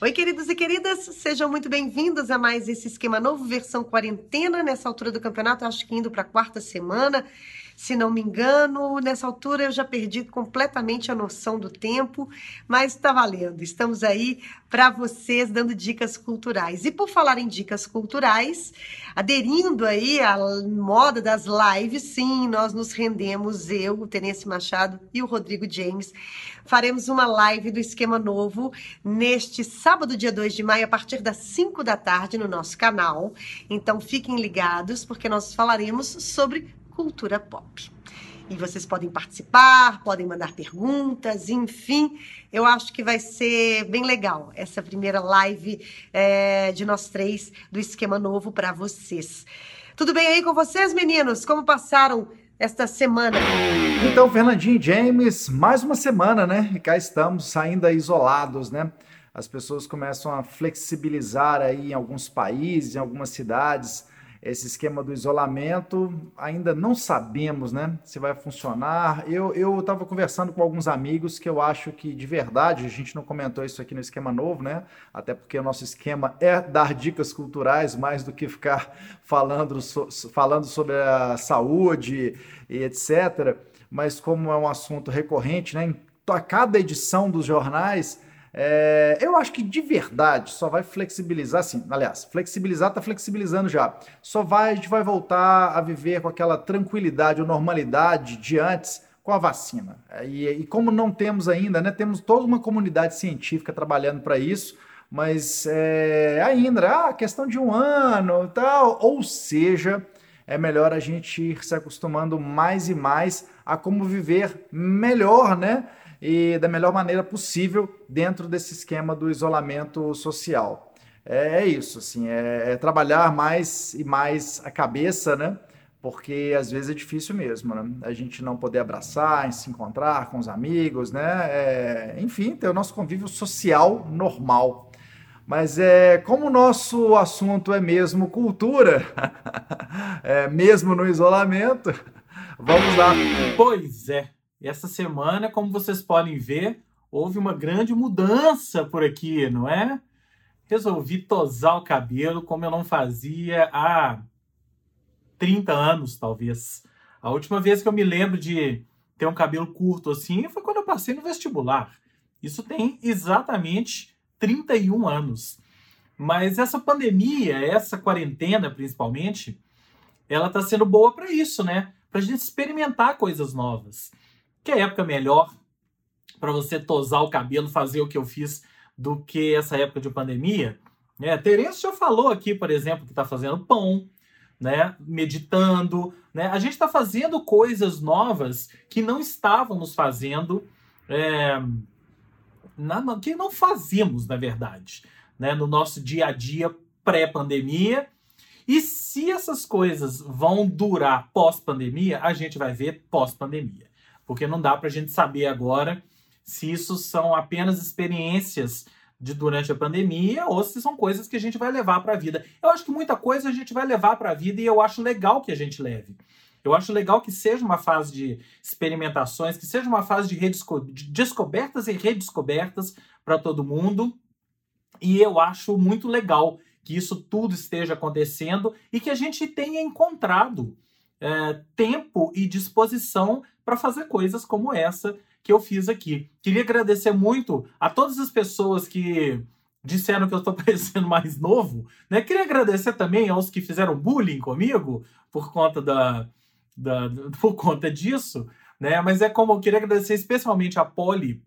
Oi, queridos e queridas, sejam muito bem-vindos a mais esse esquema novo, versão quarentena, nessa altura do campeonato, acho que indo para a quarta semana. Se não me engano, nessa altura eu já perdi completamente a noção do tempo, mas está valendo. Estamos aí para vocês dando dicas culturais. E por falar em dicas culturais, aderindo aí à moda das lives, sim, nós nos rendemos, eu, o Tenente Machado e o Rodrigo James, faremos uma live do Esquema Novo neste sábado, dia 2 de maio, a partir das 5 da tarde no nosso canal. Então fiquem ligados, porque nós falaremos sobre cultura pop. E vocês podem participar, podem mandar perguntas, enfim, eu acho que vai ser bem legal essa primeira live é, de nós três do Esquema Novo para vocês. Tudo bem aí com vocês, meninos? Como passaram esta semana? Então, Fernandinho e James, mais uma semana, né? E cá estamos, ainda isolados, né? As pessoas começam a flexibilizar aí em alguns países, em algumas cidades esse esquema do isolamento, ainda não sabemos né, se vai funcionar. Eu estava conversando com alguns amigos que eu acho que, de verdade, a gente não comentou isso aqui no esquema novo, né? Até porque o nosso esquema é dar dicas culturais mais do que ficar falando, so, falando sobre a saúde e etc. Mas como é um assunto recorrente, né? Em cada edição dos jornais é, eu acho que de verdade só vai flexibilizar, sim. Aliás, flexibilizar está flexibilizando já. Só vai, a gente vai voltar a viver com aquela tranquilidade ou normalidade de antes com a vacina. E, e como não temos ainda, né? Temos toda uma comunidade científica trabalhando para isso, mas é, ainda, ah, questão de um ano e tal. Ou seja, é melhor a gente ir se acostumando mais e mais a como viver melhor, né? E da melhor maneira possível dentro desse esquema do isolamento social. É, é isso, assim, é, é, trabalhar mais e mais a cabeça, né? Porque às vezes é difícil mesmo, né? A gente não poder abraçar, se encontrar com os amigos, né? É, enfim, ter o nosso convívio social normal. Mas é como o nosso assunto é mesmo cultura, é, mesmo no isolamento, vamos lá. Pois é. Essa semana, como vocês podem ver, houve uma grande mudança por aqui, não é? Resolvi tosar o cabelo como eu não fazia há 30 anos, talvez. A última vez que eu me lembro de ter um cabelo curto assim foi quando eu passei no vestibular. Isso tem exatamente 31 anos. Mas essa pandemia, essa quarentena principalmente, ela está sendo boa para isso, né? Para a gente experimentar coisas novas. Que época melhor para você tosar o cabelo, fazer o que eu fiz, do que essa época de pandemia? Né? Terence já falou aqui, por exemplo, que está fazendo pão, né? meditando. Né? A gente está fazendo coisas novas que não estávamos fazendo, é, na, que não fazíamos, na verdade, né? no nosso dia a dia pré-pandemia. E se essas coisas vão durar pós-pandemia, a gente vai ver pós-pandemia porque não dá para a gente saber agora se isso são apenas experiências de durante a pandemia ou se são coisas que a gente vai levar para a vida. Eu acho que muita coisa a gente vai levar para a vida e eu acho legal que a gente leve. Eu acho legal que seja uma fase de experimentações, que seja uma fase de, redesco de descobertas e redescobertas para todo mundo. E eu acho muito legal que isso tudo esteja acontecendo e que a gente tenha encontrado é, tempo e disposição para fazer coisas como essa que eu fiz aqui. Queria agradecer muito a todas as pessoas que disseram que eu estou parecendo mais novo. Né? Queria agradecer também aos que fizeram bullying comigo por conta da, da por conta disso. Né? Mas é como eu queria agradecer especialmente a Polly,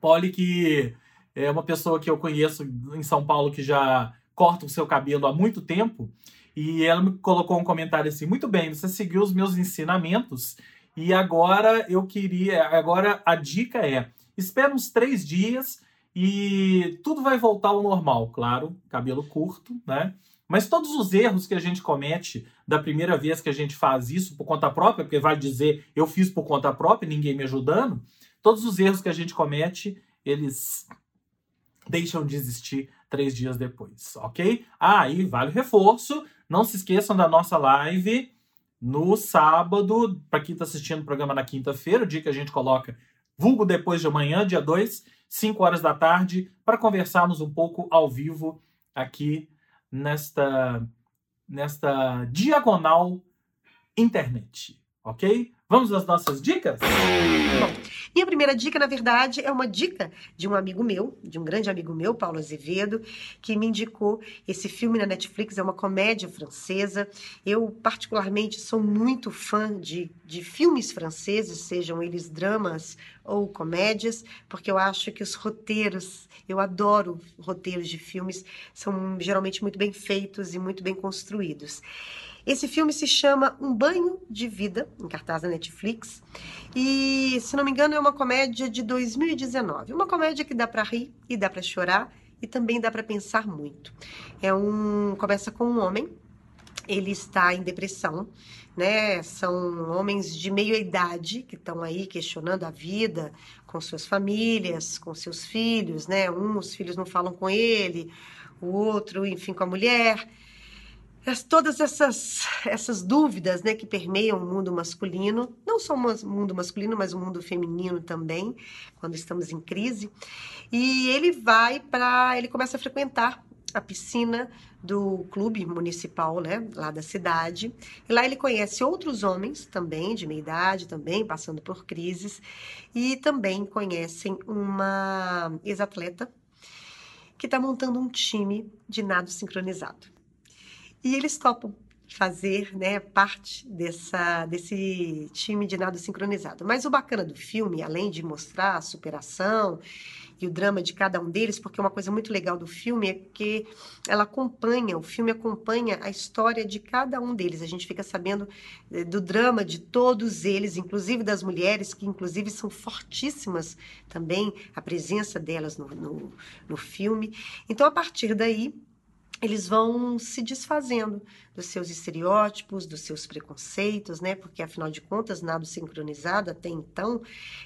Polly que é uma pessoa que eu conheço em São Paulo que já corta o seu cabelo há muito tempo. E ela me colocou um comentário assim: muito bem, você seguiu os meus ensinamentos e agora eu queria. Agora a dica é: espera uns três dias e tudo vai voltar ao normal, claro, cabelo curto, né? Mas todos os erros que a gente comete da primeira vez que a gente faz isso por conta própria, porque vai dizer eu fiz por conta própria, ninguém me ajudando, todos os erros que a gente comete, eles deixam de existir três dias depois, ok? Ah, e vale o reforço, não se esqueçam da nossa live no sábado, para quem está assistindo o programa na quinta-feira, o dia que a gente coloca vulgo depois de amanhã, dia 2, 5 horas da tarde, para conversarmos um pouco ao vivo aqui nesta, nesta diagonal internet, ok? Vamos às nossas dicas? Bom, minha primeira dica, na verdade, é uma dica de um amigo meu, de um grande amigo meu, Paulo Azevedo, que me indicou esse filme na Netflix, é uma comédia francesa. Eu, particularmente, sou muito fã de, de filmes franceses, sejam eles dramas ou comédias, porque eu acho que os roteiros, eu adoro roteiros de filmes, são geralmente muito bem feitos e muito bem construídos. Esse filme se chama Um Banho de Vida, em cartaz da Netflix. E, se não me engano, é uma comédia de 2019. Uma comédia que dá para rir e dá para chorar e também dá para pensar muito. É um começa com um homem, ele está em depressão, né? São homens de meia idade que estão aí questionando a vida com suas famílias, com seus filhos, né? Um, os filhos não falam com ele, o outro, enfim, com a mulher todas essas, essas dúvidas né, que permeiam o mundo masculino, não só o mundo masculino, mas o mundo feminino também, quando estamos em crise. E ele vai para. Ele começa a frequentar a piscina do clube municipal, né, lá da cidade. E lá ele conhece outros homens também, de meia idade, também passando por crises, e também conhecem uma ex-atleta que está montando um time de nado sincronizado. E eles topam fazer né, parte dessa, desse time de nado sincronizado. Mas o bacana do filme, além de mostrar a superação e o drama de cada um deles, porque uma coisa muito legal do filme é que ela acompanha, o filme acompanha a história de cada um deles. A gente fica sabendo eh, do drama de todos eles, inclusive das mulheres, que inclusive são fortíssimas também, a presença delas no, no, no filme. Então, a partir daí, eles vão se desfazendo dos seus estereótipos, dos seus preconceitos, né? Porque afinal de contas, nado sincronizado até então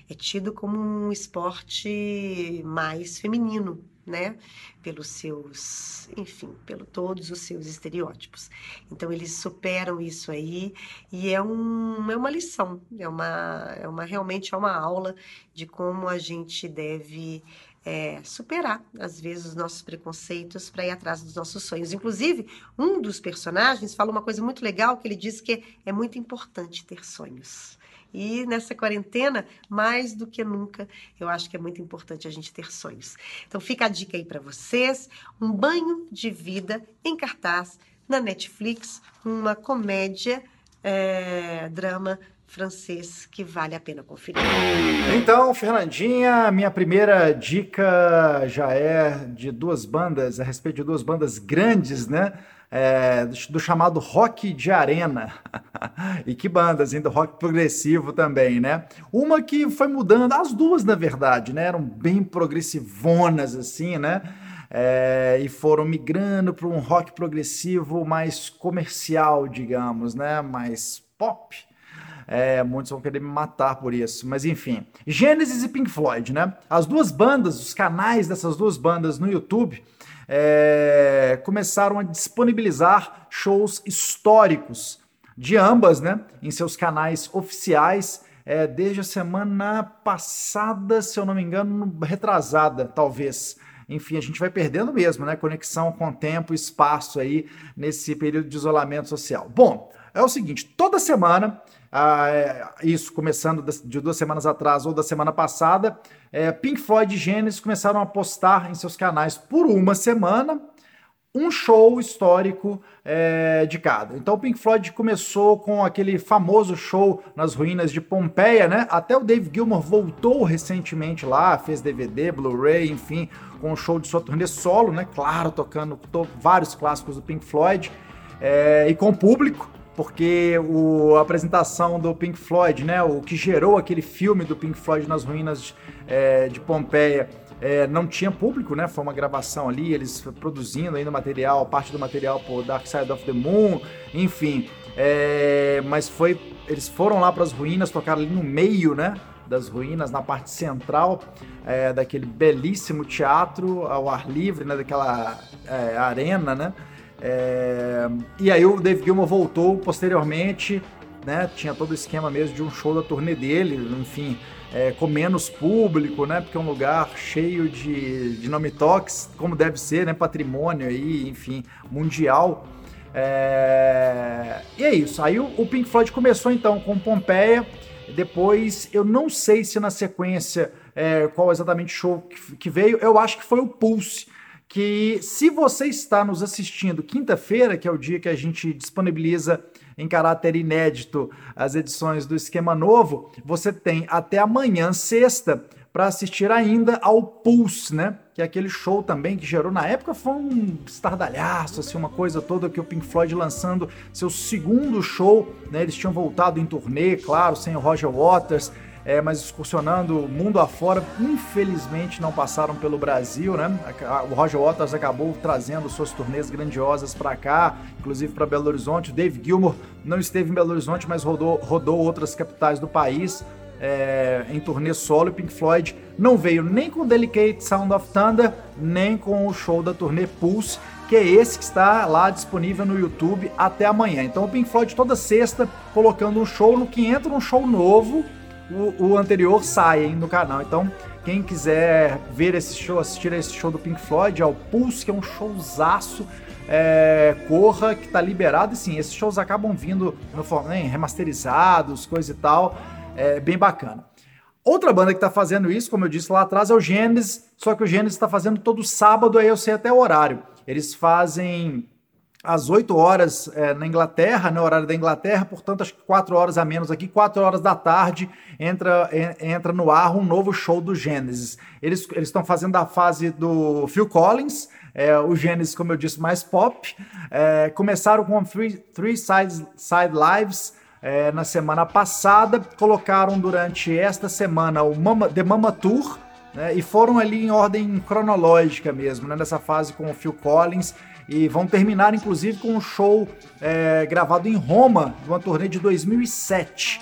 é tido como um esporte mais feminino, né? Pelos seus, enfim, pelo todos os seus estereótipos. Então eles superam isso aí e é, um, é uma lição, é uma, é uma realmente é uma aula de como a gente deve é, superar, às vezes, os nossos preconceitos para ir atrás dos nossos sonhos. Inclusive, um dos personagens fala uma coisa muito legal, que ele diz que é muito importante ter sonhos. E nessa quarentena, mais do que nunca, eu acho que é muito importante a gente ter sonhos. Então fica a dica aí para vocês, um banho de vida em cartaz na Netflix, uma comédia, é, drama francês que vale a pena conferir. Então, Fernandinha, minha primeira dica já é de duas bandas, a respeito de duas bandas grandes, né? É, do chamado rock de arena. e que bandas, ainda rock progressivo também, né? Uma que foi mudando, as duas na verdade, né? Eram bem progressivonas assim, né? É, e foram migrando para um rock progressivo mais comercial, digamos, né? Mais pop. É, muitos vão querer me matar por isso. Mas enfim. Genesis e Pink Floyd, né? As duas bandas, os canais dessas duas bandas no YouTube é, começaram a disponibilizar shows históricos de ambas, né? Em seus canais oficiais. É, desde a semana passada, se eu não me engano, retrasada, talvez. Enfim, a gente vai perdendo mesmo, né? Conexão com tempo e espaço aí nesse período de isolamento social. Bom, é o seguinte: toda semana ah, é, isso começando de duas semanas atrás ou da semana passada, é, Pink Floyd e Genesis começaram a postar em seus canais por uma semana um show histórico é, de cada. Então o Pink Floyd começou com aquele famoso show nas ruínas de Pompeia, né? Até o Dave Gilmour voltou recentemente lá, fez DVD, Blu-ray, enfim, com um show de sua turnê solo, né? Claro, tocando vários clássicos do Pink Floyd é, e com público porque o, a apresentação do Pink Floyd, né, o que gerou aquele filme do Pink Floyd nas ruínas é, de Pompeia, é, não tinha público, né? Foi uma gravação ali, eles produzindo ainda material, parte do material por Dark Side of the Moon, enfim. É, mas foi, eles foram lá para as ruínas, tocaram ali no meio, né? Das ruínas, na parte central é, daquele belíssimo teatro ao ar livre, né? Daquela é, arena, né? É, e aí o Dave Gilmour voltou posteriormente né? Tinha todo o esquema mesmo de um show da turnê dele, enfim, é, com menos público, né? Porque é um lugar cheio de, de nome toques, como deve ser, né? Patrimônio aí, enfim, mundial. É... E é isso. Aí o, o Pink Floyd começou então com Pompeia. Depois, eu não sei se na sequência é, qual exatamente show que, que veio. Eu acho que foi o Pulse que se você está nos assistindo quinta-feira, que é o dia que a gente disponibiliza em caráter inédito as edições do Esquema Novo, você tem até amanhã, sexta, para assistir ainda ao Pulse, né? Que é aquele show também que gerou na época foi um estardalhaço, assim, uma coisa toda que o Pink Floyd lançando seu segundo show, né? Eles tinham voltado em turnê, claro, sem o Roger Waters, é, mas excursionando mundo afora, infelizmente não passaram pelo Brasil, né? O Roger Waters acabou trazendo suas turnês grandiosas para cá, inclusive para Belo Horizonte. O Dave Gilmour não esteve em Belo Horizonte, mas rodou, rodou outras capitais do país. É, em turnê solo, Pink Floyd não veio nem com Delicate Sound of Thunder, nem com o show da turnê Pulse, que é esse que está lá disponível no YouTube até amanhã. Então o Pink Floyd toda sexta colocando um show, no que entra um show novo, o, o anterior sai hein, no canal. Então, quem quiser ver esse show, assistir a esse show do Pink Floyd, é o Pulse, que é um showzaço. É, corra, que tá liberado. E sim, esses shows acabam vindo no, né, remasterizados, coisa e tal. É bem bacana. Outra banda que tá fazendo isso, como eu disse lá atrás, é o Genesis, só que o Genesis está fazendo todo sábado, aí eu sei até o horário. Eles fazem às 8 horas é, na Inglaterra, no horário da Inglaterra, portanto, acho que 4 horas a menos aqui, 4 horas da tarde, entra, entra no ar um novo show do Genesis. Eles estão fazendo a fase do Phil Collins, é, o Genesis, como eu disse, mais pop. É, começaram com Three, three Side, side Lives é, na semana passada, colocaram durante esta semana o Mama, The Mama Tour, né, e foram ali em ordem cronológica mesmo, né, nessa fase com o Phil Collins e vão terminar inclusive com um show é, gravado em Roma, uma turnê de 2007.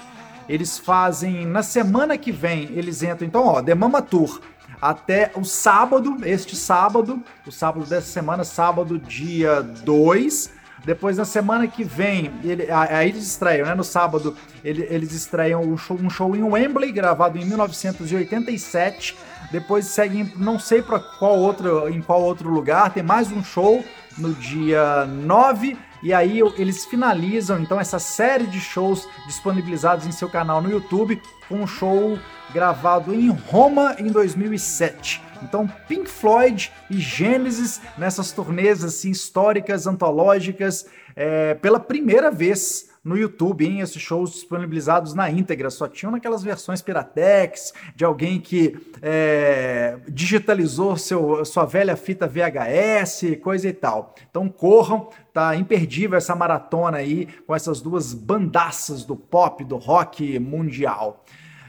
Eles fazem na semana que vem, eles entram então, ó, The Mama Tour até o sábado, este sábado, o sábado dessa semana, sábado dia 2. Depois, na semana que vem, ele, aí eles estreiam, né? No sábado, ele, eles estreiam um show, um show em Wembley, gravado em 1987. Depois seguem, não sei para qual outro, em qual outro lugar, tem mais um show no dia 9. E aí eles finalizam então essa série de shows disponibilizados em seu canal no YouTube com um show gravado em Roma em 2007. Então Pink Floyd e Genesis nessas turnês assim históricas, antológicas, é, pela primeira vez no YouTube, hein? Esses shows disponibilizados na íntegra, só tinham naquelas versões Piratex, de alguém que é, digitalizou seu, sua velha fita VHS, coisa e tal. Então corram, tá imperdível essa maratona aí com essas duas bandaças do pop, do rock mundial.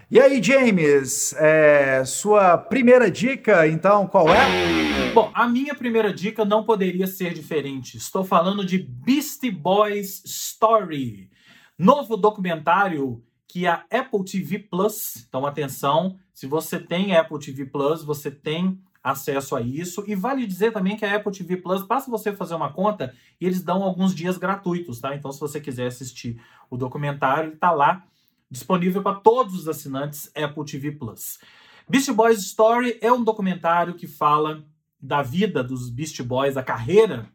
E aí, James, é, sua primeira dica, então, qual é? Bom, a minha primeira dica não poderia ser diferente. Estou falando de Beastie Boys Story, novo documentário que a Apple TV Plus, então atenção, se você tem Apple TV Plus, você tem acesso a isso. E vale dizer também que a Apple TV Plus, basta você fazer uma conta e eles dão alguns dias gratuitos, tá? Então, se você quiser assistir o documentário, ele tá lá disponível para todos os assinantes Apple TV Plus. Beast Boys Story é um documentário que fala da vida dos Beast Boys, da carreira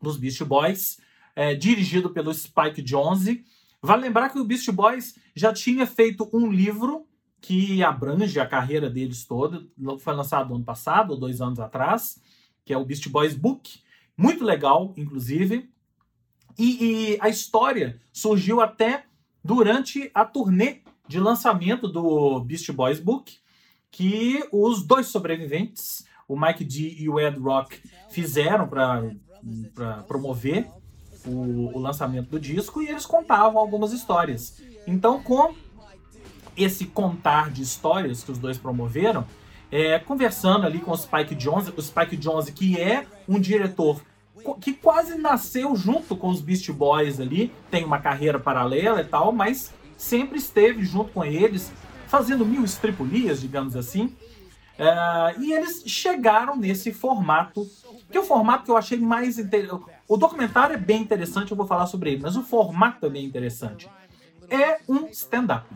dos Beast Boys, é, dirigido pelo Spike Jonze. Vale lembrar que o Beast Boys já tinha feito um livro que abrange a carreira deles toda, foi lançado ano passado, ou dois anos atrás, que é o Beast Boys Book, muito legal, inclusive. E, e a história surgiu até durante a turnê de lançamento do Beast Boys Book, que os dois sobreviventes, o Mike D e o Ed Rock, fizeram para promover o, o, lançamento do disco e eles contavam algumas histórias. Então, com esse contar de histórias que os dois promoveram, é, conversando ali com o Spike Jonze, o Spike Jonze que é um diretor que quase nasceu junto com os Beast Boys ali, tem uma carreira paralela e tal, mas sempre esteve junto com eles, fazendo mil estripulias, digamos assim. É, e eles chegaram nesse formato, que é o formato que eu achei mais interessante. O documentário é bem interessante, eu vou falar sobre ele, mas o formato é bem interessante. é um stand-up.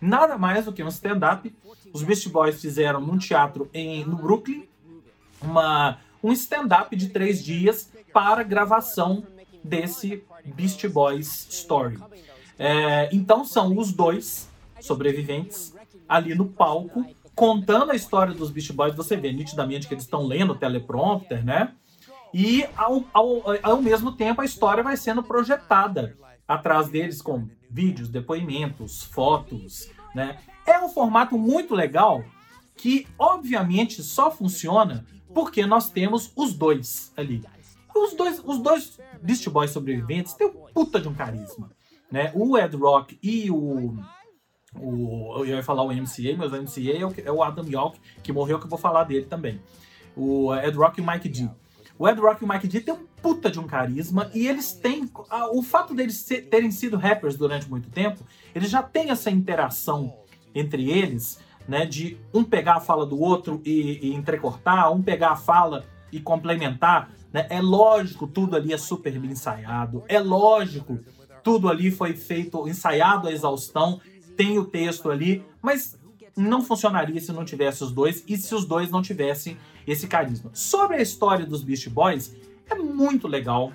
Nada mais do que um stand-up. Os Beast Boys fizeram num teatro em, no Brooklyn uma, um stand-up de três dias para gravação desse Beast Boys Story. É, então são os dois sobreviventes ali no palco contando a história dos Beast Boys. Você vê nitidamente que eles estão lendo o teleprompter, né? E ao, ao, ao mesmo tempo a história vai sendo projetada atrás deles com vídeos, depoimentos, fotos, né? É um formato muito legal que, obviamente, só funciona porque nós temos os dois ali. Os dois, os dois Beast Boys sobreviventes têm um puta de um carisma, né? O Ed Rock e o o, eu ia falar o MCA, mas o MCA é o, é o Adam Yauch, que morreu, que eu vou falar dele também. O Ed Rock e o Mike D. O Ed Rock e o Mike D têm um puta de um carisma e eles têm. o fato deles terem sido rappers durante muito tempo, eles já têm essa interação entre eles, né? De um pegar a fala do outro e, e entrecortar, um pegar a fala e complementar. Né? É lógico, tudo ali é super bem ensaiado. É lógico, tudo ali foi feito, ensaiado à exaustão. Tem o texto ali, mas não funcionaria se não tivesse os dois e se os dois não tivessem esse carisma. Sobre a história dos Beast Boys, é muito legal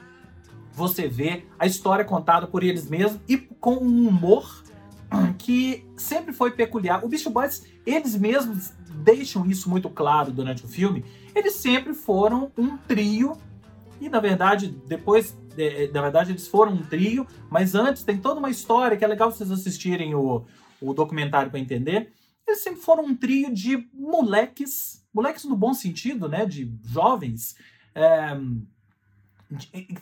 você ver a história contada por eles mesmos e com um humor que sempre foi peculiar. O Beast Boys, eles mesmos deixam isso muito claro durante o filme. Eles sempre foram um trio e na verdade depois, na verdade eles foram um trio, mas antes tem toda uma história que é legal vocês assistirem o, o documentário para entender. Eles sempre foram um trio de moleques, moleques no bom sentido, né? De jovens. É,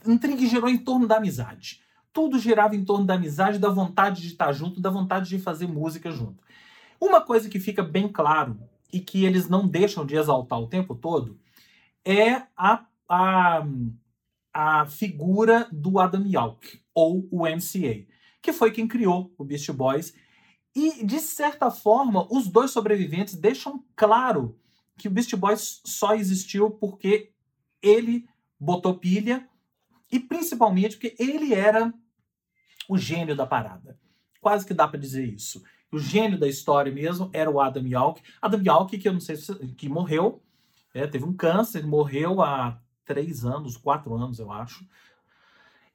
um trio que girou em torno da amizade. Tudo girava em torno da amizade, da vontade de estar junto, da vontade de fazer música junto. Uma coisa que fica bem claro e que eles não deixam de exaltar o tempo todo é a, a, a figura do Adam Yauch, ou o MCA, que foi quem criou o Beast Boys e, de certa forma, os dois sobreviventes deixam claro que o Beast Boys só existiu porque ele botou pilha e principalmente porque ele era o gênio da parada. Quase que dá para dizer isso. O gênio da história mesmo era o Adam Yauch. Adam Yauch, que eu não sei se que morreu, é, teve um câncer, morreu há três anos, quatro anos, eu acho.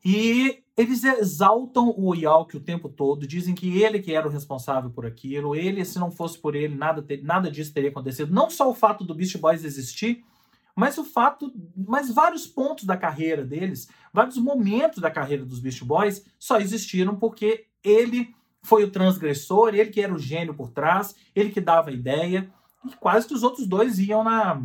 E eles exaltam o Yalk o tempo todo, dizem que ele que era o responsável por aquilo, ele, se não fosse por ele, nada, ter, nada disso teria acontecido. Não só o fato do Beast Boys existir, mas o fato, mas vários pontos da carreira deles, vários momentos da carreira dos Beast Boys só existiram porque ele foi o transgressor, ele que era o gênio por trás, ele que dava a ideia, e quase que os outros dois iam na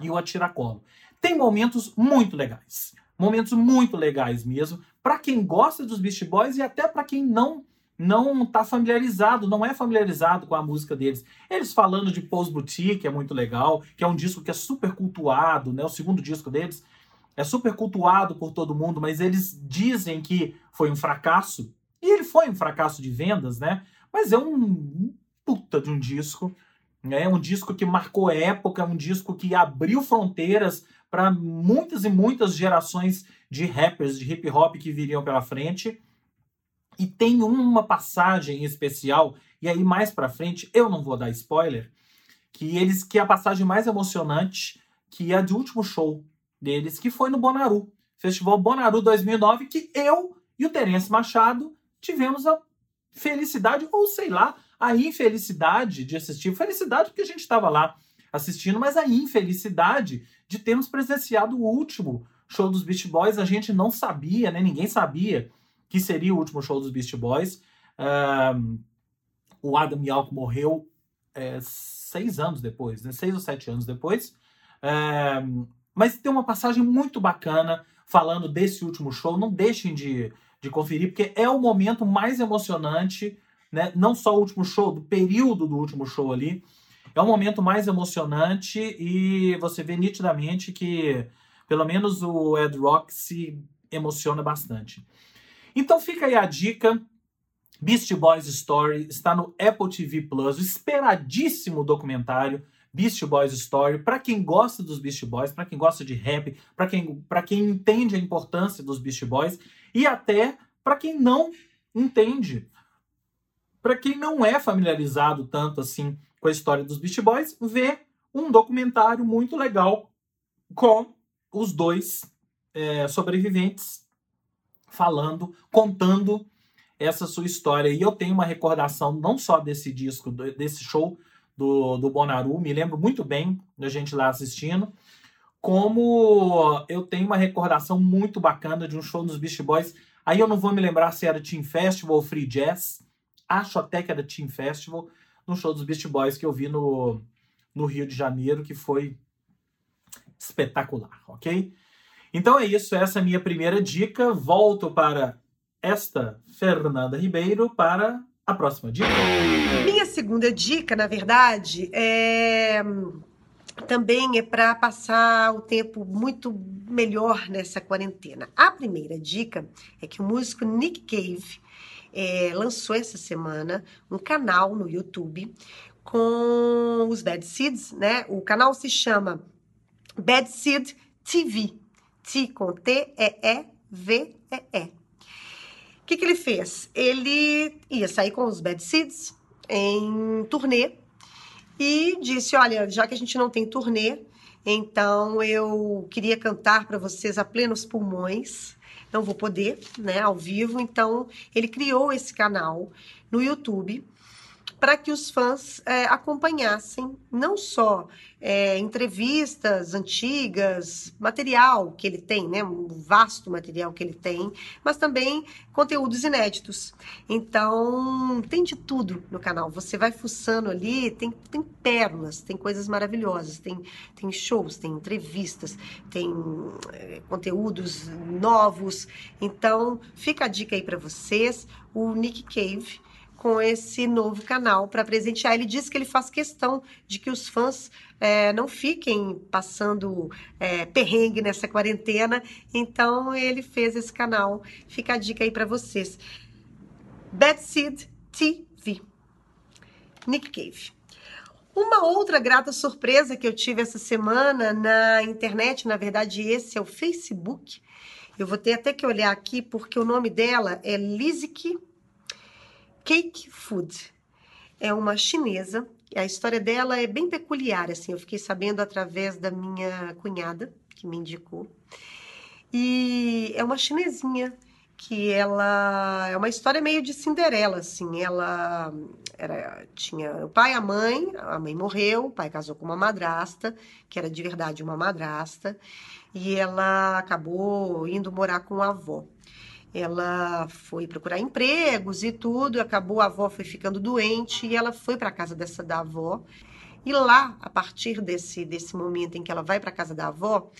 iam a tiracolo. Tem momentos muito legais momentos muito legais mesmo, para quem gosta dos Beast Boys e até para quem não não está familiarizado, não é familiarizado com a música deles. Eles falando de Pose Boutique é muito legal, que é um disco que é super cultuado, né? O segundo disco deles é super cultuado por todo mundo, mas eles dizem que foi um fracasso. E ele foi um fracasso de vendas, né? Mas é um puta de um disco. É um disco que marcou época, é um disco que abriu fronteiras para muitas e muitas gerações de rappers, de hip hop que viriam pela frente. E tem uma passagem especial, e aí mais para frente, eu não vou dar spoiler, que eles que é a passagem mais emocionante, que é a de último show deles, que foi no Bonaru, Festival Bonaru 2009, que eu e o Terence Machado tivemos a felicidade, ou sei lá, a infelicidade de assistir. Felicidade porque a gente estava lá assistindo, mas a infelicidade de termos presenciado o último show dos Beast Boys. A gente não sabia, né? Ninguém sabia que seria o último show dos Beast Boys. Um, o Adam Yauch morreu é, seis anos depois, né? Seis ou sete anos depois. Um, mas tem uma passagem muito bacana falando desse último show. Não deixem de, de conferir, porque é o momento mais emocionante, né? Não só o último show, do período do último show ali. É um momento mais emocionante e você vê nitidamente que pelo menos o Ed Rock se emociona bastante. Então fica aí a dica. Beast Boys Story está no Apple TV Plus, o esperadíssimo documentário Beast Boys Story, para quem gosta dos Beast Boys, para quem gosta de rap, para quem, quem entende a importância dos Beast Boys e até para quem não entende para quem não é familiarizado tanto assim com a história dos Beast Boys, ver um documentário muito legal com os dois é, sobreviventes falando, contando essa sua história. E eu tenho uma recordação não só desse disco, desse show do, do Bonaru, me lembro muito bem da gente lá assistindo, como eu tenho uma recordação muito bacana de um show dos Beast Boys. Aí eu não vou me lembrar se era Team Festival ou Free Jazz, acho até que era Team Festival, no show dos Beast Boys que eu vi no, no Rio de Janeiro, que foi espetacular, ok? Então é isso, essa é a minha primeira dica. Volto para esta Fernanda Ribeiro para a próxima dica. Minha segunda dica, na verdade, é também é para passar o tempo muito melhor nessa quarentena. A primeira dica é que o músico Nick Cave é, lançou essa semana um canal no YouTube com os Bad Seeds, né? O canal se chama Bad Seed TV. T com T-E-E-V-E-E. O que, que ele fez? Ele ia sair com os Bad Seeds em turnê e disse: Olha, já que a gente não tem turnê, então eu queria cantar para vocês a plenos pulmões não vou poder, né, ao vivo. Então, ele criou esse canal no YouTube para que os fãs é, acompanhassem não só é, entrevistas antigas, material que ele tem, né, um vasto material que ele tem, mas também conteúdos inéditos. Então, tem de tudo no canal. Você vai fuçando ali, tem, tem pérolas, tem coisas maravilhosas, tem, tem shows, tem entrevistas, tem é, conteúdos novos. Então, fica a dica aí para vocês. O Nick Cave com esse novo canal para presentear. Ele disse que ele faz questão de que os fãs é, não fiquem passando é, perrengue nessa quarentena, então ele fez esse canal. Fica a dica aí para vocês. Bad Seed TV. Nick Cave. Uma outra grata surpresa que eu tive essa semana na internet, na verdade, esse é o Facebook. Eu vou ter até que olhar aqui porque o nome dela é Lizik Cake Food. É uma chinesa. A história dela é bem peculiar, assim. Eu fiquei sabendo através da minha cunhada, que me indicou. E é uma chinesinha que ela é uma história meio de Cinderela, assim. Ela era, tinha o pai e a mãe, a mãe morreu, o pai casou com uma madrasta, que era de verdade uma madrasta, e ela acabou indo morar com a avó ela foi procurar empregos e tudo, acabou a avó foi ficando doente e ela foi para a casa dessa da avó. E lá, a partir desse desse momento em que ela vai para a casa da avó,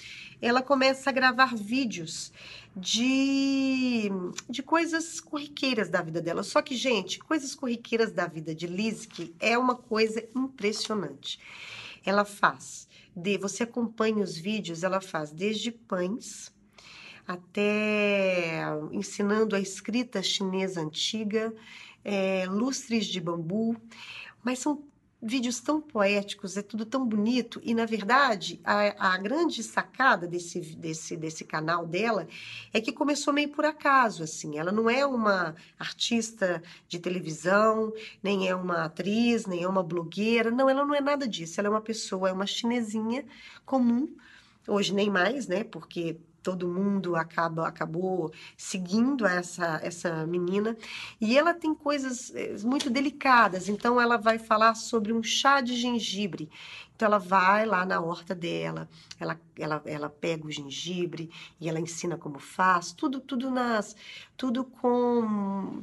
ela começa a gravar vídeos de de coisas corriqueiras da vida dela. Só que, gente, coisas corriqueiras da vida de Lizzie é uma coisa impressionante. Ela faz de você acompanha os vídeos, ela faz desde pães até ensinando a escrita chinesa antiga, é, lustres de bambu, mas são vídeos tão poéticos, é tudo tão bonito. E na verdade a, a, grande sacada desse, desse, desse canal dela é que começou meio por acaso, assim, ela não é uma artista de televisão, nem é uma atriz, nem é uma blogueira, não, ela não é nada disso, ela é uma pessoa, é uma chinesinha comum, hoje nem mais, né, porque todo mundo acaba acabou seguindo essa essa menina. E ela tem coisas eh, muito delicadas. Então ela vai falar sobre um chá de gengibre. Então ela vai lá na horta dela ela ela, ela pega o gengibre e ela ensina como faz. Tudo tudo nas tudo com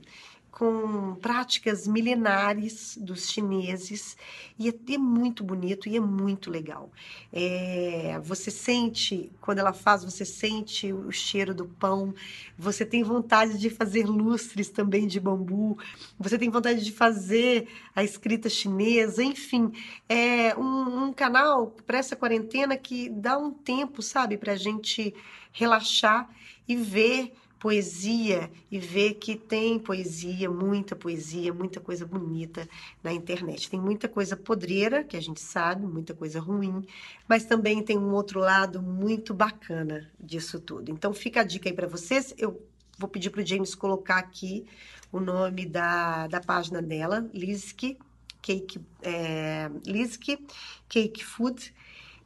com práticas milenares dos chineses e é, é muito bonito e é muito legal. É, você sente, quando ela faz, você sente o cheiro do pão, você tem vontade de fazer lustres também de bambu, você tem vontade de fazer a escrita chinesa, enfim, é um, um canal para essa quarentena que dá um tempo, sabe, para a gente relaxar e ver poesia e ver que tem poesia, muita poesia, muita coisa bonita na internet. Tem muita coisa podreira, que a gente sabe, muita coisa ruim, mas também tem um outro lado muito bacana disso tudo. Então fica a dica aí para vocês. Eu vou pedir para o James colocar aqui o nome da, da página dela, Lizky Cake, é, Lizky Cake Food,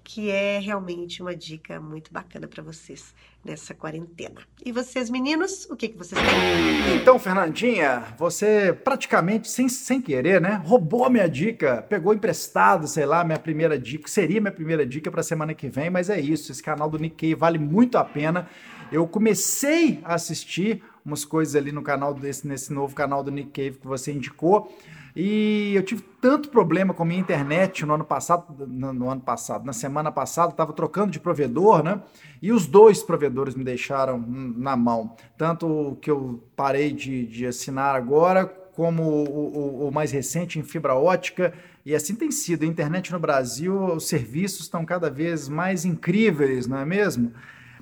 que é realmente uma dica muito bacana para vocês nessa quarentena. E vocês, meninos, o que, que vocês têm? Então, Fernandinha, você praticamente, sem, sem querer, né, roubou a minha dica, pegou emprestado, sei lá, minha primeira dica, seria minha primeira dica para semana que vem, mas é isso, esse canal do Nikkei vale muito a pena. Eu comecei a assistir umas coisas ali no canal desse, nesse novo canal do Nick Cave que você indicou. E eu tive tanto problema com a minha internet no ano passado, no, no ano passado, na semana passada, estava trocando de provedor, né? E os dois provedores me deixaram na mão. Tanto que eu parei de, de assinar agora, como o, o, o, mais recente em fibra ótica. E assim tem sido. A internet no Brasil, os serviços estão cada vez mais incríveis, não é mesmo?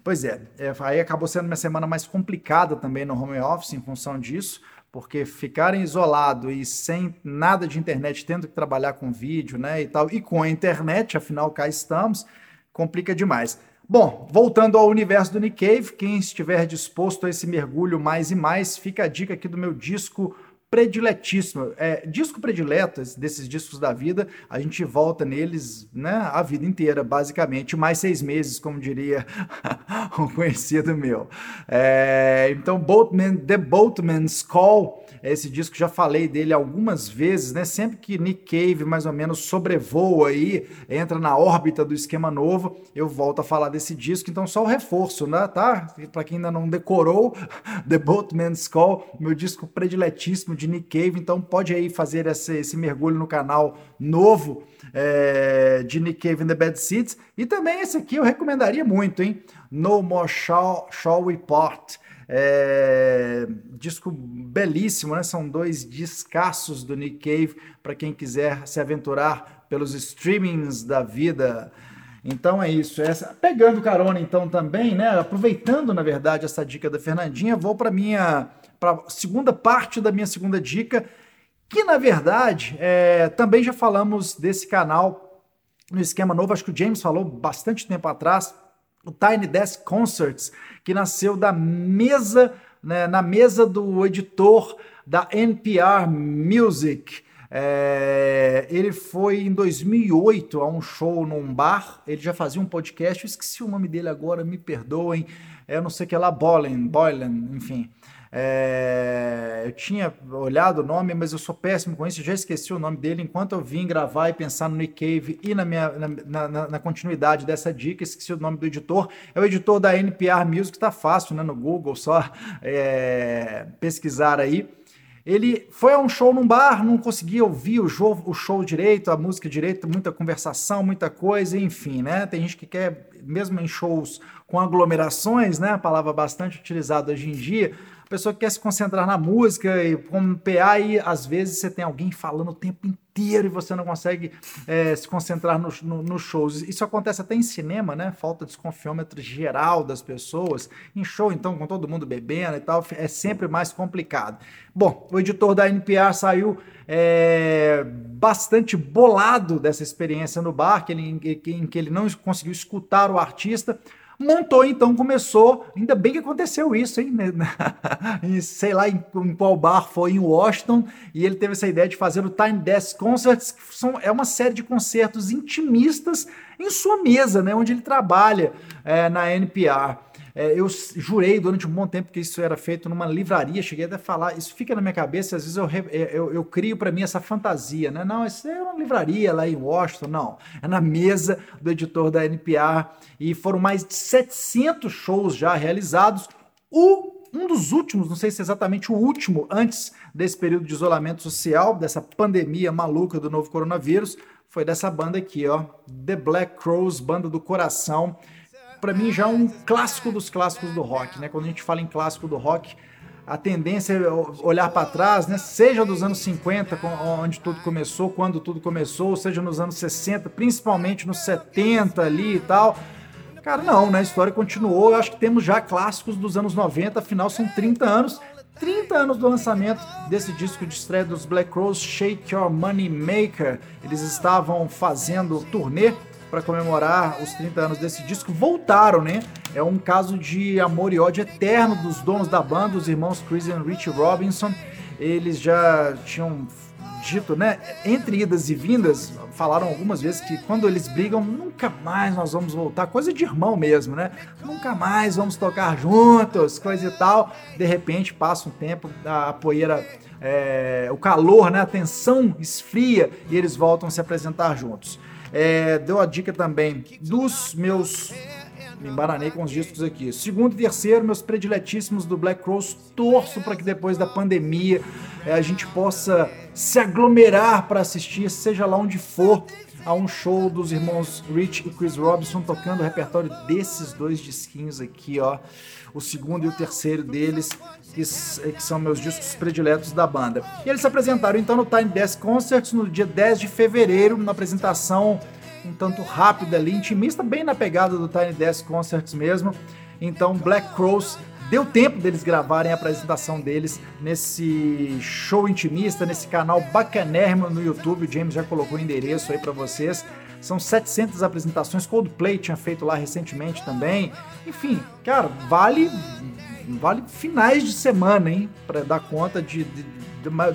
Pois é, é, aí acabou sendo minha semana mais complicada também no home office em função disso, porque ficarem isolado e sem nada de internet, tendo que trabalhar com vídeo, né, e tal, e com a internet, afinal cá estamos, complica demais. Bom, voltando ao universo do Nick Cave, quem estiver disposto a esse mergulho mais e mais, fica a dica aqui do meu disco prediletíssimo. É, disco predileto desses discos da vida, a gente volta neles né, a vida inteira, basicamente, mais seis meses, como diria um conhecido meu. É, então, Boatman, The Boatman's Call, esse disco já falei dele algumas vezes, né? Sempre que Nick Cave mais ou menos sobrevoa aí, entra na órbita do esquema novo, eu volto a falar desse disco. Então, só o reforço, né? Tá? Para quem ainda não decorou, The Boatman's Call, meu disco prediletíssimo de Nick Cave, então pode aí fazer esse, esse mergulho no canal novo é, de Nick Cave and the Bad Seeds. E também esse aqui eu recomendaria muito, hein? No More Shall, Shall We Part. É, disco belíssimo, né? São dois descassos do Nick Cave para quem quiser se aventurar pelos streamings da vida. Então é isso. Essa, pegando carona então também, né? Aproveitando na verdade essa dica da Fernandinha, vou para minha para a segunda parte da minha segunda dica, que na verdade é, também já falamos desse canal no esquema novo, acho que o James falou bastante tempo atrás, o Tiny Desk Concerts, que nasceu da mesa, né, na mesa do editor da NPR Music. É, ele foi em 2008 a um show num bar, ele já fazia um podcast, eu esqueci o nome dele agora, me perdoem, é não sei o que lá, Boylan, Boylan, enfim. É, eu tinha olhado o nome, mas eu sou péssimo com isso, eu já esqueci o nome dele. Enquanto eu vim gravar e pensar no Nick Cave e na, minha, na, na, na continuidade dessa dica, esqueci o nome do editor. É o editor da NPR Music, tá fácil né, no Google, só é, pesquisar aí. Ele foi a um show num bar, não conseguia ouvir o o show direito, a música direito, muita conversação, muita coisa, enfim, né? Tem gente que quer, mesmo em shows com aglomerações, né? A palavra bastante utilizada hoje em dia, pessoa que quer se concentrar na música e com PA e às vezes você tem alguém falando o tempo inteiro e você não consegue é, se concentrar nos no, no shows. Isso acontece até em cinema, né? Falta desconfiômetro geral das pessoas. Em show, então, com todo mundo bebendo e tal, é sempre mais complicado. Bom, o editor da NPR saiu é, bastante bolado dessa experiência no bar, que ele, em que ele não conseguiu escutar o artista montou, então começou. Ainda bem que aconteceu isso, hein? Sei lá em, em, qual bar foi em Washington, e ele teve essa ideia de fazer o Time Desk Concerts, que são, é uma série de concertos intimistas em sua mesa, né? Onde ele trabalha é, na NPR. É, eu jurei durante um bom tempo que isso era feito numa livraria, cheguei até a falar, isso fica na minha cabeça, às vezes eu, é, eu, eu crio para mim essa fantasia, né? Não, isso é uma livraria lá em Washington, não. É na mesa do editor da NPR e foram mais de 700 shows já realizados. O um dos últimos, não sei se é exatamente o último, antes desse período de isolamento social, dessa pandemia maluca do novo coronavírus, foi dessa banda aqui, ó, The Black Crows, banda do coração para mim já é um clássico dos clássicos do rock, né? Quando a gente fala em clássico do rock, a tendência é olhar para trás, né? Seja dos anos 50, onde tudo começou, quando tudo começou, seja nos anos 60, principalmente nos 70 ali e tal. Cara, não, né? A história continuou. Eu acho que temos já clássicos dos anos 90, afinal são 30 anos. 30 anos do lançamento desse disco de estreia dos Black Crowes, Shake Your Money Maker. Eles estavam fazendo turnê para comemorar os 30 anos desse disco, voltaram, né? É um caso de amor e ódio eterno dos donos da banda, os irmãos Chris e Rich Robinson. eles já tinham dito, né? Entre idas e vindas, falaram algumas vezes que quando eles brigam, nunca mais nós vamos voltar. Coisa de irmão mesmo, né? Nunca mais vamos tocar juntos, coisa e tal. De repente, passa um tempo, a poeira, é, o calor, né? A tensão esfria e eles voltam a se apresentar juntos. É, deu a dica também dos meus me embaranei com os discos aqui. Segundo e terceiro, meus prediletíssimos do Black Cross. Torço para que depois da pandemia é, a gente possa se aglomerar para assistir, seja lá onde for, a um show dos irmãos Rich e Chris Robinson tocando o repertório desses dois disquinhos aqui, ó. O segundo e o terceiro deles, que, que são meus discos prediletos da banda. E eles se apresentaram então no Tiny Desk Concerts no dia 10 de fevereiro, na apresentação um tanto rápida ali, intimista, bem na pegada do Tiny Desk Concerts mesmo. Então, Black Crows deu tempo deles gravarem a apresentação deles nesse show intimista, nesse canal bacanérrimo no YouTube. O James já colocou o endereço aí para vocês. São 700 apresentações. Coldplay tinha feito lá recentemente também. Enfim, cara, vale vale finais de semana, hein, para dar conta de, de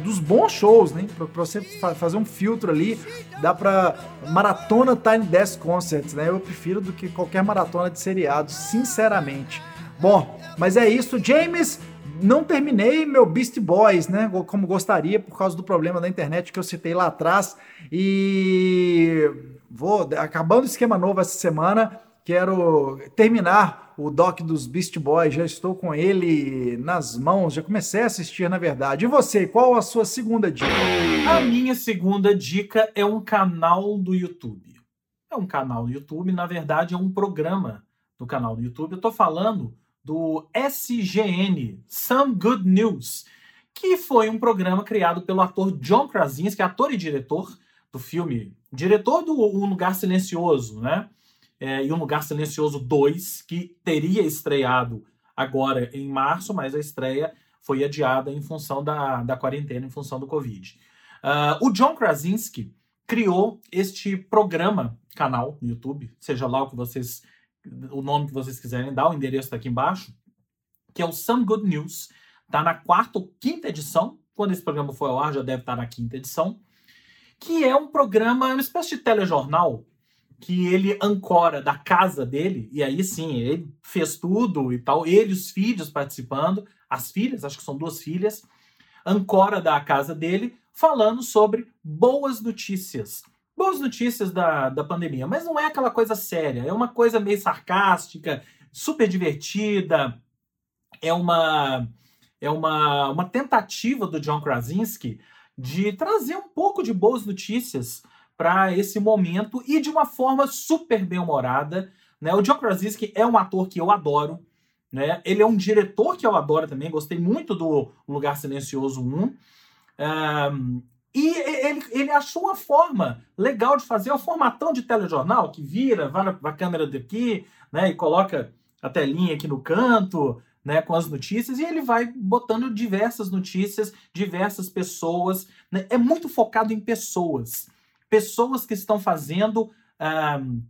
dos bons shows, né? Pra você fa fazer um filtro ali, dá pra maratona Tiny Desk Concerts, né? Eu prefiro do que qualquer maratona de seriados, sinceramente. Bom, mas é isso, James. Não terminei meu Beast Boys, né? Como gostaria, por causa do problema da internet que eu citei lá atrás. E vou acabando o esquema novo essa semana. Quero terminar o doc dos Beast Boys, já estou com ele nas mãos, já comecei a assistir, na verdade. E você, qual a sua segunda dica? A minha segunda dica é um canal do YouTube. É um canal do YouTube, na verdade é um programa do canal do YouTube. Eu estou falando do SGN, Some Good News, que foi um programa criado pelo ator John Krasinski, ator e diretor do filme, diretor do Um Lugar Silencioso, né? é, e Um Lugar Silencioso 2, que teria estreado agora em março, mas a estreia foi adiada em função da, da quarentena, em função do Covid. Uh, o John Krasinski criou este programa, canal no YouTube, seja lá o que vocês, o nome que vocês quiserem dar, o endereço está aqui embaixo, que é o Some Good News. Está na quarta ou quinta edição. Quando esse programa for ao ar, já deve estar na quinta edição. Que é um programa, uma espécie de telejornal, que ele ancora da casa dele, e aí sim, ele fez tudo e tal, ele os filhos participando, as filhas, acho que são duas filhas, ancora da casa dele, falando sobre boas notícias. Boas notícias da, da pandemia, mas não é aquela coisa séria, é uma coisa meio sarcástica, super divertida, é uma é uma, uma tentativa do John Krasinski de trazer um pouco de boas notícias para esse momento e de uma forma super bem-humorada. Né? O John Krasinski é um ator que eu adoro. Né? Ele é um diretor que eu adoro também. Gostei muito do Lugar Silencioso 1. Um, e ele, ele achou uma forma legal de fazer o formatão de telejornal, que vira, vai na, a câmera daqui, né, e coloca a telinha aqui no canto, né, com as notícias, e ele vai botando diversas notícias, diversas pessoas. Né, é muito focado em pessoas pessoas que estão fazendo um,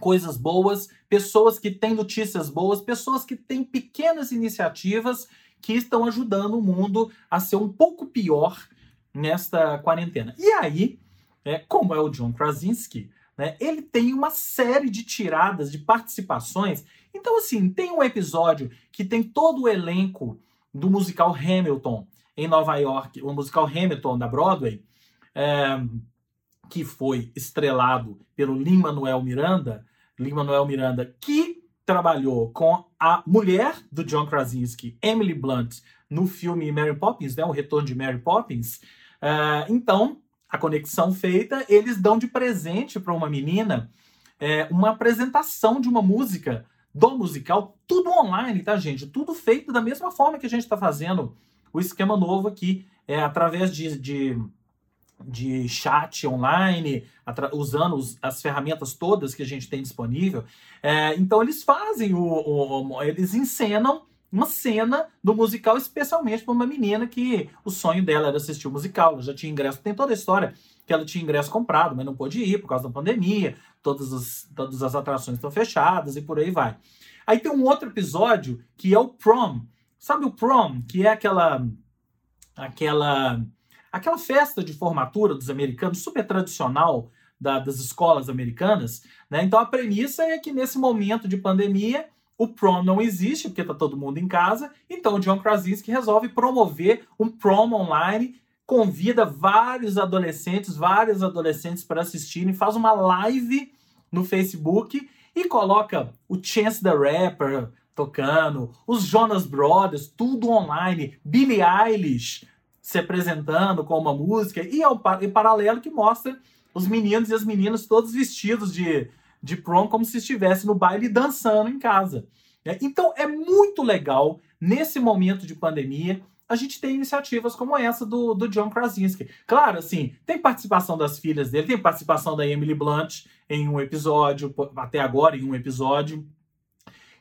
coisas boas, pessoas que têm notícias boas, pessoas que têm pequenas iniciativas que estão ajudando o mundo a ser um pouco pior nesta quarentena. E aí, é, como é o John Krasinski, né, ele tem uma série de tiradas, de participações. Então, assim, tem um episódio que tem todo o elenco do musical Hamilton em Nova York, o musical Hamilton da Broadway. É, que foi estrelado pelo Lin-Manuel Miranda, Lin-Manuel Miranda, que trabalhou com a mulher do John Krasinski, Emily Blunt, no filme Mary Poppins, né, o retorno de Mary Poppins. Uh, então, a conexão feita, eles dão de presente para uma menina é, uma apresentação de uma música do musical, tudo online, tá, gente? Tudo feito da mesma forma que a gente está fazendo o esquema novo aqui, é, através de, de de chat online, usando os, as ferramentas todas que a gente tem disponível. É, então eles fazem o, o, eles encenam uma cena do musical especialmente para uma menina que o sonho dela era assistir o musical, ela já tinha ingresso, tem toda a história que ela tinha ingresso comprado, mas não pôde ir por causa da pandemia, todas as, todas as atrações estão fechadas e por aí vai. Aí tem um outro episódio que é o prom. Sabe o prom, que é aquela aquela aquela festa de formatura dos americanos super tradicional da, das escolas americanas, né? Então a premissa é que nesse momento de pandemia o prom não existe porque está todo mundo em casa. Então o John Krasinski resolve promover um prom online, convida vários adolescentes, vários adolescentes para assistirem, faz uma live no Facebook e coloca o Chance the Rapper tocando, os Jonas Brothers, tudo online, Billie Eilish se apresentando com uma música e é um paralelo que mostra os meninos e as meninas todos vestidos de, de prom como se estivesse no baile dançando em casa. Né? Então é muito legal nesse momento de pandemia a gente tem iniciativas como essa do, do John Krasinski. Claro, assim, tem participação das filhas dele, tem participação da Emily Blunt em um episódio, até agora em um episódio.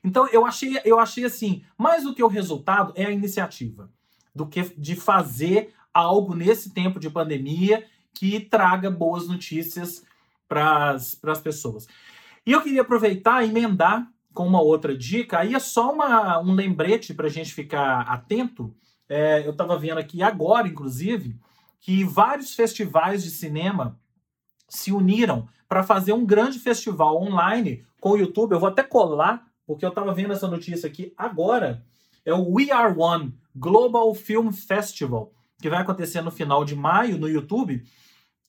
Então eu achei, eu achei assim, mais do que o resultado é a iniciativa do que de fazer algo nesse tempo de pandemia que traga boas notícias para as pessoas. E eu queria aproveitar e emendar com uma outra dica. Aí é só uma, um lembrete para a gente ficar atento. É, eu estava vendo aqui agora, inclusive, que vários festivais de cinema se uniram para fazer um grande festival online com o YouTube. Eu vou até colar, porque eu estava vendo essa notícia aqui agora. É o We Are One Global Film Festival, que vai acontecer no final de maio no YouTube.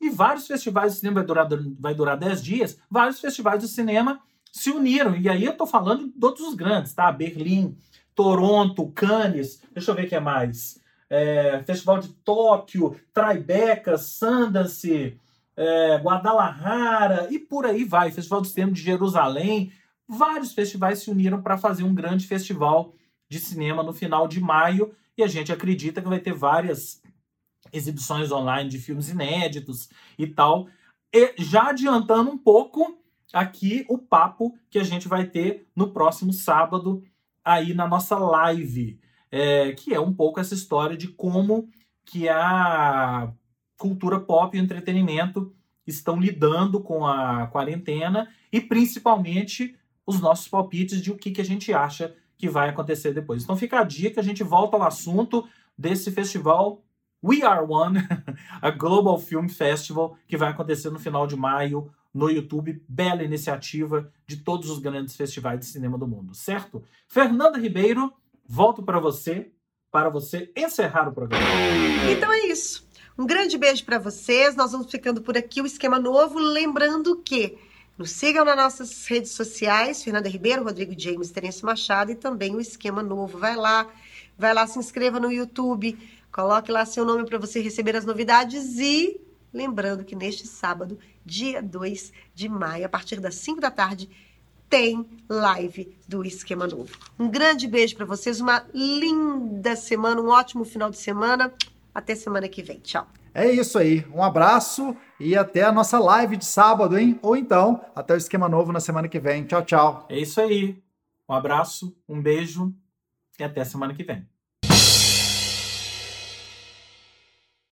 E vários festivais de cinema, vai durar, vai durar 10 dias, vários festivais de cinema se uniram. E aí eu tô falando de todos os grandes, tá? Berlim, Toronto, Cannes, deixa eu ver o que é mais. É, Festival de Tóquio, Tribeca, Sundance, é, Guadalajara e por aí vai. Festival de Cinema de Jerusalém. Vários festivais se uniram para fazer um grande festival de cinema no final de maio e a gente acredita que vai ter várias exibições online de filmes inéditos e tal. E já adiantando um pouco aqui o papo que a gente vai ter no próximo sábado aí na nossa live, é, que é um pouco essa história de como que a cultura pop e entretenimento estão lidando com a quarentena e principalmente os nossos palpites de o que, que a gente acha que vai acontecer depois. Então fica a dica, a gente volta ao assunto desse festival We Are One, a Global Film Festival, que vai acontecer no final de maio no YouTube. Bela iniciativa de todos os grandes festivais de cinema do mundo, certo? Fernanda Ribeiro, volto para você, para você encerrar o programa. Então é isso. Um grande beijo para vocês. Nós vamos ficando por aqui o esquema novo, lembrando que nos sigam nas nossas redes sociais, Fernanda Ribeiro, Rodrigo James, Terence Machado e também o esquema novo. Vai lá, vai lá, se inscreva no YouTube Coloque lá seu nome para você receber as novidades e lembrando que neste sábado, dia 2 de maio, a partir das 5 da tarde, tem live do Esquema Novo. Um grande beijo para vocês, uma linda semana, um ótimo final de semana. Até semana que vem. Tchau. É isso aí. Um abraço e até a nossa live de sábado, hein? Ou então, até o Esquema Novo na semana que vem. Tchau, tchau. É isso aí. Um abraço, um beijo e até semana que vem.